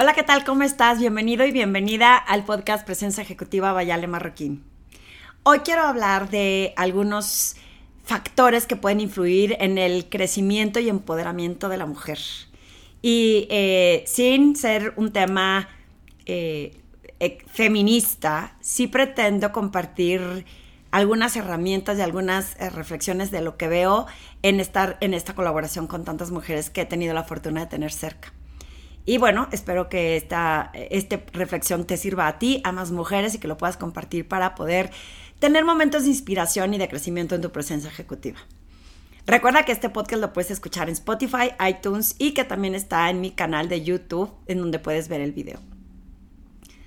Hola, ¿qué tal? ¿Cómo estás? Bienvenido y bienvenida al podcast Presencia Ejecutiva Bayale Marroquín. Hoy quiero hablar de algunos factores que pueden influir en el crecimiento y empoderamiento de la mujer. Y eh, sin ser un tema eh, e, feminista, sí pretendo compartir algunas herramientas y algunas eh, reflexiones de lo que veo en estar en esta colaboración con tantas mujeres que he tenido la fortuna de tener cerca. Y bueno, espero que esta, esta reflexión te sirva a ti, a más mujeres y que lo puedas compartir para poder tener momentos de inspiración y de crecimiento en tu presencia ejecutiva. Recuerda que este podcast lo puedes escuchar en Spotify, iTunes y que también está en mi canal de YouTube en donde puedes ver el video.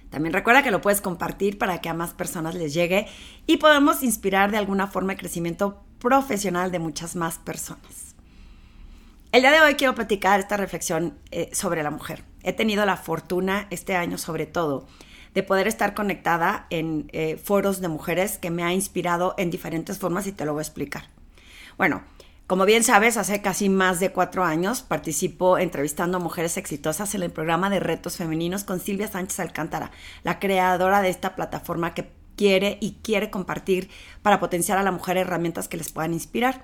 También recuerda que lo puedes compartir para que a más personas les llegue y podamos inspirar de alguna forma el crecimiento profesional de muchas más personas. El día de hoy quiero platicar esta reflexión eh, sobre la mujer. He tenido la fortuna este año sobre todo de poder estar conectada en eh, foros de mujeres que me ha inspirado en diferentes formas y te lo voy a explicar. Bueno, como bien sabes, hace casi más de cuatro años participo entrevistando a mujeres exitosas en el programa de retos femeninos con Silvia Sánchez Alcántara, la creadora de esta plataforma que quiere y quiere compartir para potenciar a la mujer herramientas que les puedan inspirar.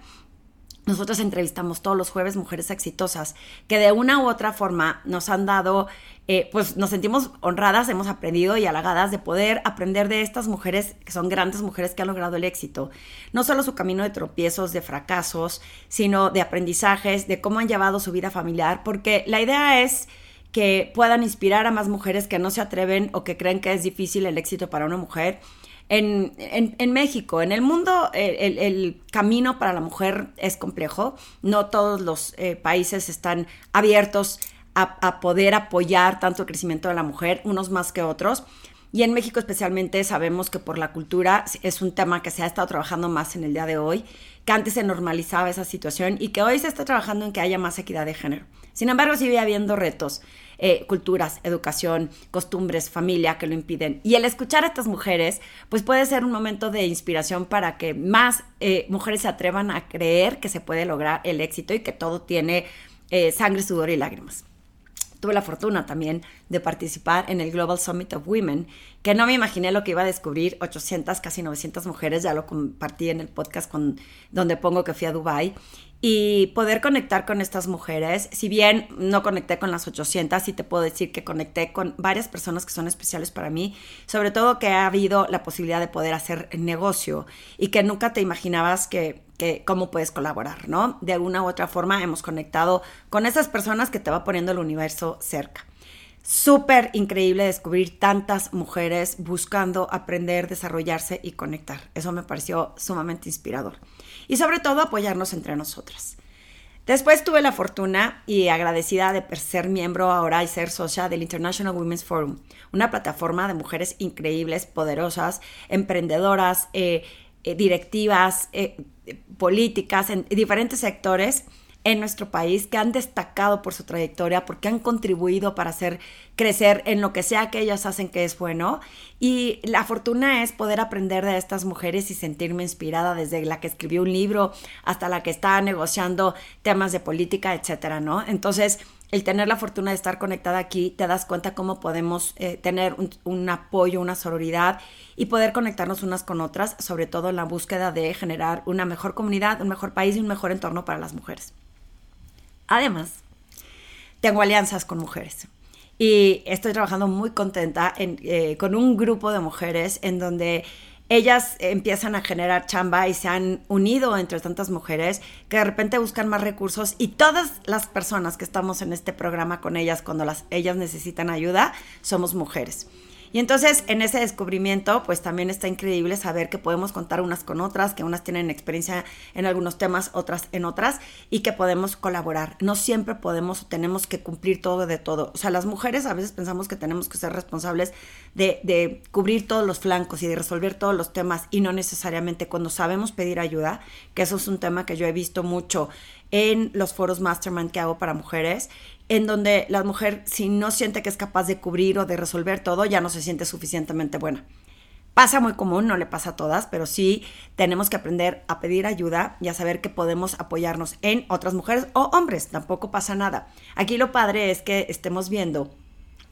Nosotros entrevistamos todos los jueves mujeres exitosas que de una u otra forma nos han dado, eh, pues nos sentimos honradas, hemos aprendido y halagadas de poder aprender de estas mujeres que son grandes mujeres que han logrado el éxito. No solo su camino de tropiezos, de fracasos, sino de aprendizajes, de cómo han llevado su vida familiar, porque la idea es que puedan inspirar a más mujeres que no se atreven o que creen que es difícil el éxito para una mujer en, en, México, en el mundo, el, camino para la mujer es complejo. No todos los eh, países están abiertos a, a, poder apoyar tanto el crecimiento de la mujer, unos más que otros. Y en México especialmente sabemos que por la cultura es un tema que se ha estado trabajando más en el día de hoy, que antes se normalizaba esa situación y que hoy se está trabajando en que haya más equidad de género. Sin embargo, sigue habiendo retos. Eh, culturas, educación, costumbres, familia que lo impiden. Y el escuchar a estas mujeres, pues puede ser un momento de inspiración para que más eh, mujeres se atrevan a creer que se puede lograr el éxito y que todo tiene eh, sangre, sudor y lágrimas tuve la fortuna también de participar en el Global Summit of Women, que no me imaginé lo que iba a descubrir 800, casi 900 mujeres, ya lo compartí en el podcast con, donde pongo que fui a Dubai y poder conectar con estas mujeres. Si bien no conecté con las 800, sí te puedo decir que conecté con varias personas que son especiales para mí, sobre todo que ha habido la posibilidad de poder hacer negocio y que nunca te imaginabas que, que cómo puedes colaborar, ¿no? De alguna u otra forma hemos conectado con esas personas que te va poniendo el universo cerca. Súper increíble descubrir tantas mujeres buscando aprender, desarrollarse y conectar. Eso me pareció sumamente inspirador. Y sobre todo apoyarnos entre nosotras. Después tuve la fortuna y agradecida de ser miembro ahora y ser socia del International Women's Forum, una plataforma de mujeres increíbles, poderosas, emprendedoras, eh, eh, directivas, eh, políticas en diferentes sectores en nuestro país que han destacado por su trayectoria, porque han contribuido para hacer crecer en lo que sea que ellas hacen que es bueno. Y la fortuna es poder aprender de estas mujeres y sentirme inspirada desde la que escribió un libro hasta la que está negociando temas de política, etcétera, ¿no? Entonces, el tener la fortuna de estar conectada aquí, te das cuenta cómo podemos eh, tener un, un, apoyo, una sororidad y poder conectarnos unas con otras, sobre todo en la búsqueda de generar una mejor comunidad, un mejor país y un mejor entorno para las mujeres. Además, tengo alianzas con mujeres y estoy trabajando muy contenta eh, con un grupo de mujeres en donde ellas empiezan a generar chamba y se han unido entre tantas mujeres que de repente buscan más recursos y todas las personas que estamos en este programa con ellas cuando las, ellas necesitan ayuda somos mujeres. Y entonces en ese descubrimiento, pues también está increíble saber que podemos contar unas con otras, que unas tienen experiencia en algunos temas, otras en otras, y que podemos colaborar. No siempre podemos o tenemos que cumplir todo de todo. O sea, las mujeres a veces pensamos que tenemos que ser responsables de, de cubrir todos los flancos y de resolver todos los temas, y no necesariamente cuando sabemos pedir ayuda, que eso es un tema que yo he visto mucho en los foros mastermind que hago para mujeres, en donde la mujer, si no siente que es capaz de cubrir o de resolver todo, ya no se siente suficientemente buena. Pasa muy común, no le pasa a todas, pero sí tenemos que aprender a pedir ayuda y a saber que podemos apoyarnos en otras mujeres o hombres, tampoco pasa nada. Aquí lo padre es que estemos viendo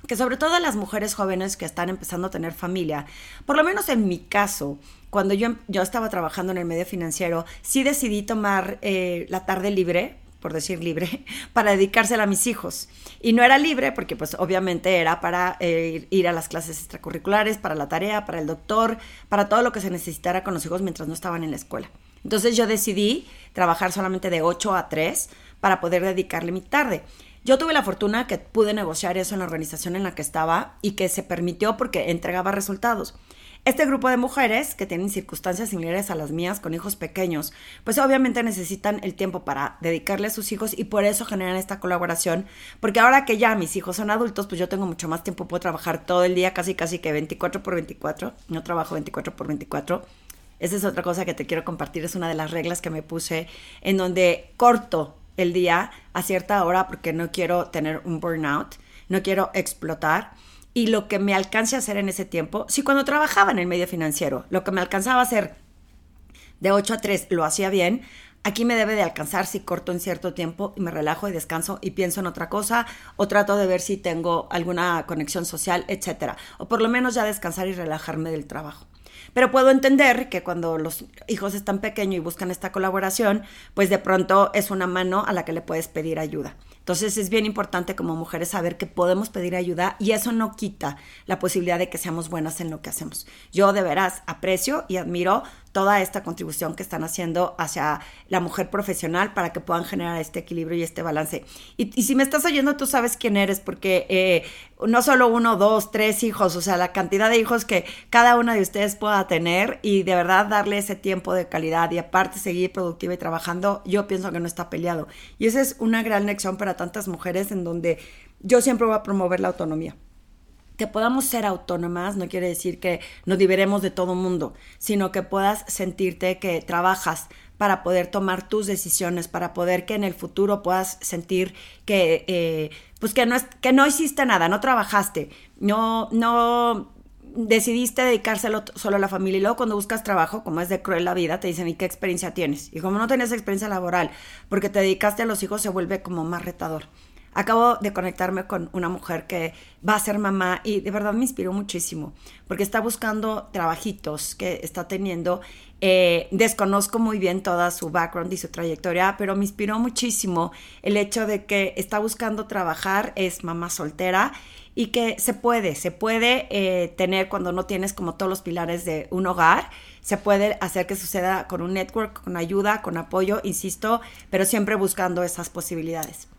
que sobre todo las mujeres jóvenes que están empezando a tener familia, por lo menos en mi caso, cuando yo, yo estaba trabajando en el medio financiero, sí decidí tomar eh, la tarde libre, por decir libre, para dedicársela a mis hijos. Y no era libre porque pues obviamente era para eh, ir a las clases extracurriculares, para la tarea, para el doctor, para todo lo que se necesitara con los hijos mientras no estaban en la escuela. Entonces yo decidí trabajar solamente de 8 a 3 para poder dedicarle mi tarde. Yo tuve la fortuna que pude negociar eso en la organización en la que estaba y que se permitió porque entregaba resultados. Este grupo de mujeres que tienen circunstancias similares a las mías con hijos pequeños, pues obviamente necesitan el tiempo para dedicarle a sus hijos y por eso generan esta colaboración, porque ahora que ya mis hijos son adultos, pues yo tengo mucho más tiempo, puedo trabajar todo el día, casi casi que 24 por 24, no trabajo 24 por 24. Esa es otra cosa que te quiero compartir, es una de las reglas que me puse en donde corto el día a cierta hora porque no quiero tener un burnout, no quiero explotar. Y lo que me alcance a hacer en ese tiempo, si cuando trabajaba en el medio financiero, lo que me alcanzaba a hacer de 8 a 3 lo hacía bien, aquí me debe de alcanzar si corto en cierto tiempo y me relajo y descanso y pienso en otra cosa o trato de ver si tengo alguna conexión social, etcétera, o por lo menos ya descansar y relajarme del trabajo. Pero puedo entender que cuando los hijos están pequeños y buscan esta colaboración, pues de pronto es una mano a la que le puedes pedir ayuda. Entonces es bien importante como mujeres saber que podemos pedir ayuda y eso no quita la posibilidad de que seamos buenas en lo que hacemos. Yo de veras aprecio y admiro toda esta contribución que están haciendo hacia la mujer profesional para que puedan generar este equilibrio y este balance. Y, si me estás oyendo, tú sabes quién eres, porque eh, no solo uno, dos, tres hijos, o sea, la cantidad de hijos que cada una de ustedes pueda tener y de verdad darle ese tiempo de calidad y aparte seguir productiva y trabajando, yo pienso que no está peleado. Y esa es una gran lección para tantas mujeres en donde yo siempre voy a promover la autonomía. Que podamos ser autónomas no quiere decir que nos liberemos de todo mundo, sino que puedas sentirte que trabajas para poder tomar tus decisiones, para poder que en el futuro puedas sentir que, eh, pues que no, es, que no hiciste nada, no trabajaste, no, no decidiste dedicárselo solo a la familia y luego cuando buscas trabajo, como es de cruel la vida, te dicen, ¿y qué experiencia tienes? Y como no tienes experiencia laboral, porque te dedicaste a los hijos, se vuelve como más retador. Acabo de conectarme con una mujer que va a ser mamá y de verdad me inspiró muchísimo porque está buscando trabajitos que está teniendo. Eh, desconozco muy bien toda su background y su trayectoria, pero me inspiró muchísimo el hecho de que está buscando trabajar, es mamá soltera y que se puede, se puede eh, tener cuando no tienes como todos los pilares de un hogar, se puede hacer que suceda con un network, con ayuda, con apoyo, insisto, pero siempre buscando esas posibilidades.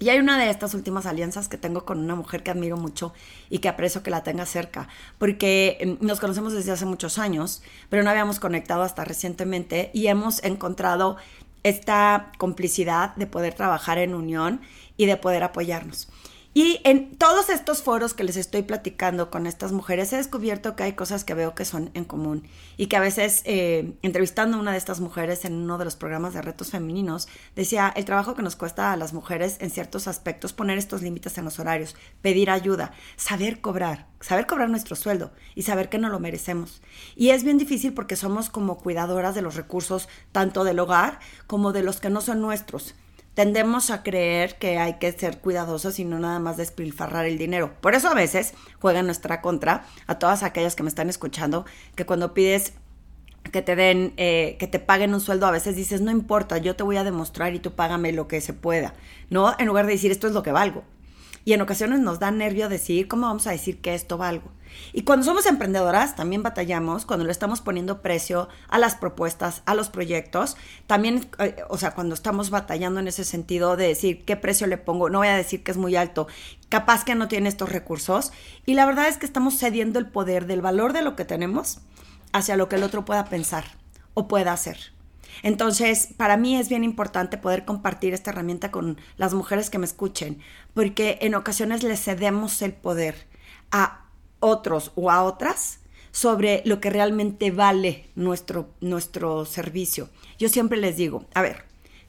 Y hay una de estas últimas alianzas que tengo con una mujer que admiro mucho y que aprecio que la tenga cerca, porque em, nos conocemos desde hace muchos años, pero no habíamos conectado hasta recientemente y hemos encontrado esta complicidad de poder trabajar en unión y de poder apoyarnos. Y en todos estos foros que les estoy platicando con estas mujeres, he descubierto que hay cosas que veo que son en común y que a veces, eh, entrevistando a una de estas mujeres en uno de los programas de retos femeninos, decía el trabajo que nos cuesta a las mujeres en ciertos aspectos poner estos límites en los horarios, pedir ayuda, saber cobrar, saber cobrar nuestro sueldo y saber que no lo merecemos. Y es bien difícil porque somos como cuidadoras de los recursos tanto del hogar como de los que no son nuestros tendemos a creer que hay que ser cuidadosos y no nada más despilfarrar el dinero. Por eso a veces juega nuestra contra a todas aquellas que me están escuchando, que cuando pides que te den, eh, que te paguen un sueldo, a veces dices, no importa, yo te voy a demostrar y tú págame lo que se pueda, ¿no? En lugar de decir, esto es lo que valgo. Y en ocasiones nos da nervio decir, ¿cómo vamos a decir que esto valgo? Y cuando somos emprendedoras, también batallamos cuando le estamos poniendo precio a las propuestas, a los proyectos. También, eh, o sea, cuando estamos batallando en ese sentido de decir qué precio le pongo, no voy a decir que es muy alto, capaz que no tiene estos recursos. Y la verdad es que estamos cediendo el poder del valor de lo que tenemos hacia lo que el otro pueda pensar o pueda hacer. Entonces, para mí es bien importante poder compartir esta herramienta con las mujeres que me escuchen, porque en ocasiones le cedemos el poder a otros o a otras sobre lo que realmente vale nuestro, nuestro servicio. Yo siempre les digo, a ver,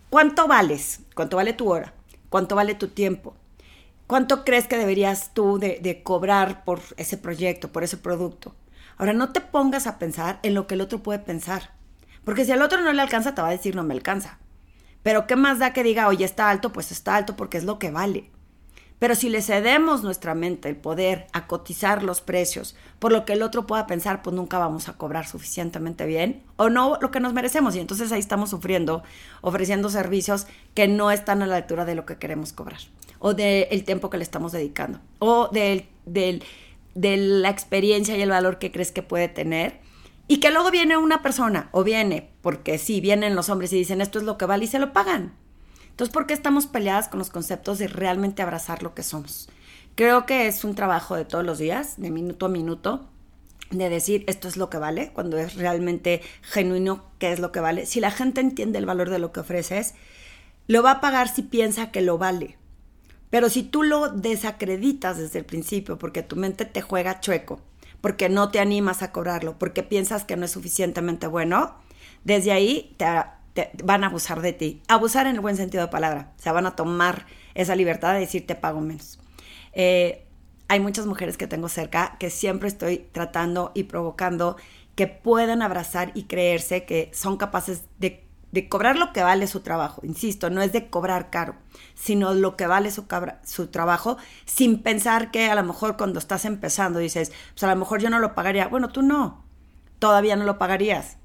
¿cuánto vales? ¿Cuánto vale tu hora? ¿Cuánto vale tu tiempo? ¿Cuánto crees que deberías tú de, de cobrar por ese proyecto, por ese producto? Ahora, no te pongas a pensar en lo que el otro puede pensar. Porque si al otro no le alcanza, te va a decir no me alcanza. Pero ¿qué más da que diga, oye, está alto? Pues está alto porque es lo que vale. Pero si le cedemos nuestra mente el poder a cotizar los precios por lo que el otro pueda pensar, pues nunca vamos a cobrar suficientemente bien o no lo que nos merecemos. Y entonces ahí estamos sufriendo, ofreciendo servicios que no están a la altura de lo que queremos cobrar o del tiempo que le estamos dedicando o de la experiencia y el valor que crees que puede tener. Y que luego viene una persona, o viene, porque sí, vienen los hombres y dicen esto es lo que vale y se lo pagan. Entonces, ¿por qué estamos peleadas con los conceptos de realmente abrazar lo que somos? Creo que es un trabajo de todos los días, de minuto a minuto, de decir esto es lo que vale, cuando es realmente genuino qué es lo que vale. Si la gente entiende el valor de lo que ofreces, lo va a pagar si piensa que lo vale. Pero si tú lo desacreditas desde el principio porque tu mente te juega chueco, porque no te animas a cobrarlo, porque piensas que no es suficientemente bueno, desde ahí te, van a abusar de ti. Abusar en el buen sentido de palabra. O sea, van a tomar esa libertad de decir te pago menos. Eh, hay muchas mujeres que tengo cerca que siempre estoy tratando y provocando que puedan abrazar y creerse que son capaces de, cobrar lo que vale su trabajo. Insisto, no es de cobrar caro, sino lo que vale su, su trabajo sin pensar que a lo mejor cuando estás empezando dices, pues a lo mejor yo no lo pagaría. Bueno, tú no, todavía no lo pagarías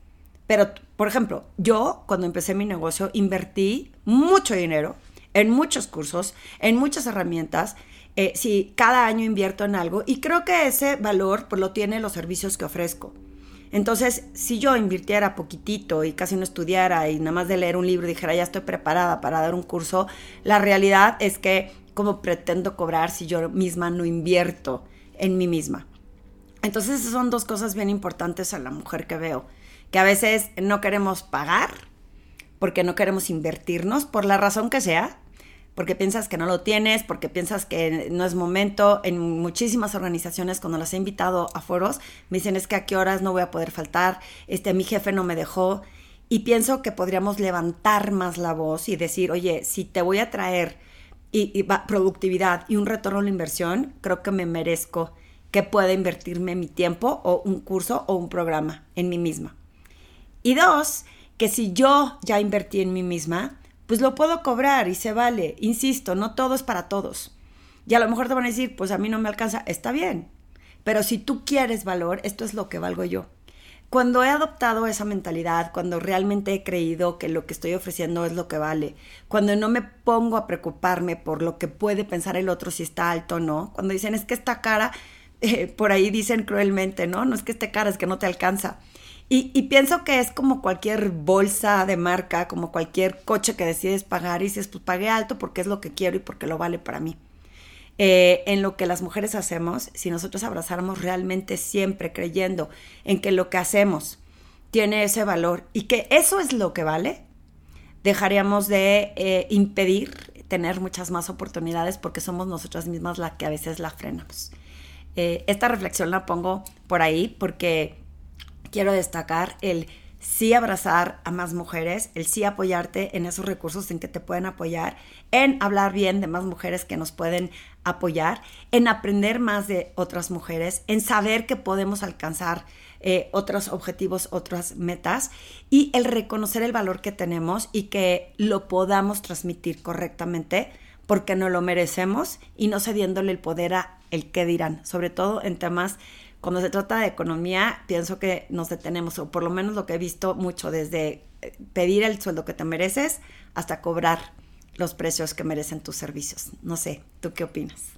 pero, por ejemplo, yo cuando empecé mi negocio invertí mucho dinero en muchos cursos, en muchas herramientas. Eh, si cada año invierto en algo y creo que ese valor pues lo tienen los servicios que ofrezco. Entonces, si yo invirtiera poquitito y casi no estudiara y nada más de leer un libro dijera ya estoy preparada para dar un curso, la realidad es que como pretendo cobrar si yo misma no invierto en mí misma. Entonces, esas son dos cosas bien importantes a la mujer que veo que a veces no queremos pagar porque no queremos invertirnos, por la razón que sea, porque piensas que no lo tienes, porque piensas que no es momento. En muchísimas organizaciones, cuando las he invitado a foros, me dicen es que a qué horas no voy a poder faltar, este, mi jefe no me dejó. Y pienso que podríamos levantar más la voz y decir, oye, si te voy a traer y, productividad y un retorno a la inversión, creo que me merezco que pueda invertirme mi tiempo o un curso o un programa en mí misma. Y dos, que si yo ya invertí en mí misma, pues lo puedo cobrar y se vale. Insisto, no todo es para todos. Y a lo mejor te van a decir, pues a mí no me alcanza, está bien. Pero si tú quieres valor, esto es lo que valgo yo. Cuando he adoptado esa mentalidad, cuando realmente he creído que lo que estoy ofreciendo es lo que vale, cuando no me pongo a preocuparme por lo que puede pensar el otro si está alto o no, cuando dicen es que esta cara, eh, por ahí dicen cruelmente, ¿no? No es que esté cara, es que no te alcanza. Y, pienso que es como cualquier bolsa de marca, como cualquier coche que decides pagar y dices, pues pagué alto porque es lo que quiero y porque lo vale para mí. Eh, en lo que las mujeres hacemos, si nosotros abrazáramos realmente siempre creyendo en que lo que hacemos tiene ese valor y que eso es lo que vale, dejaríamos de eh, impedir tener muchas más oportunidades porque somos nosotras mismas las que a veces la frenamos. Eh, esta reflexión la pongo por ahí porque quiero destacar el sí abrazar a más mujeres, el sí apoyarte en esos recursos en que te pueden apoyar, en hablar bien de más mujeres que nos pueden apoyar, en aprender más de otras mujeres, en saber que podemos alcanzar eh, otros objetivos, otras metas y el reconocer el valor que tenemos y que lo podamos transmitir correctamente porque no lo merecemos y no cediéndole el poder a el que dirán, sobre todo en temas cuando se trata de economía, pienso que nos detenemos, o por lo menos lo que he visto mucho, desde eh, pedir el sueldo que te mereces hasta cobrar los precios que merecen tus servicios. No sé, ¿tú qué opinas?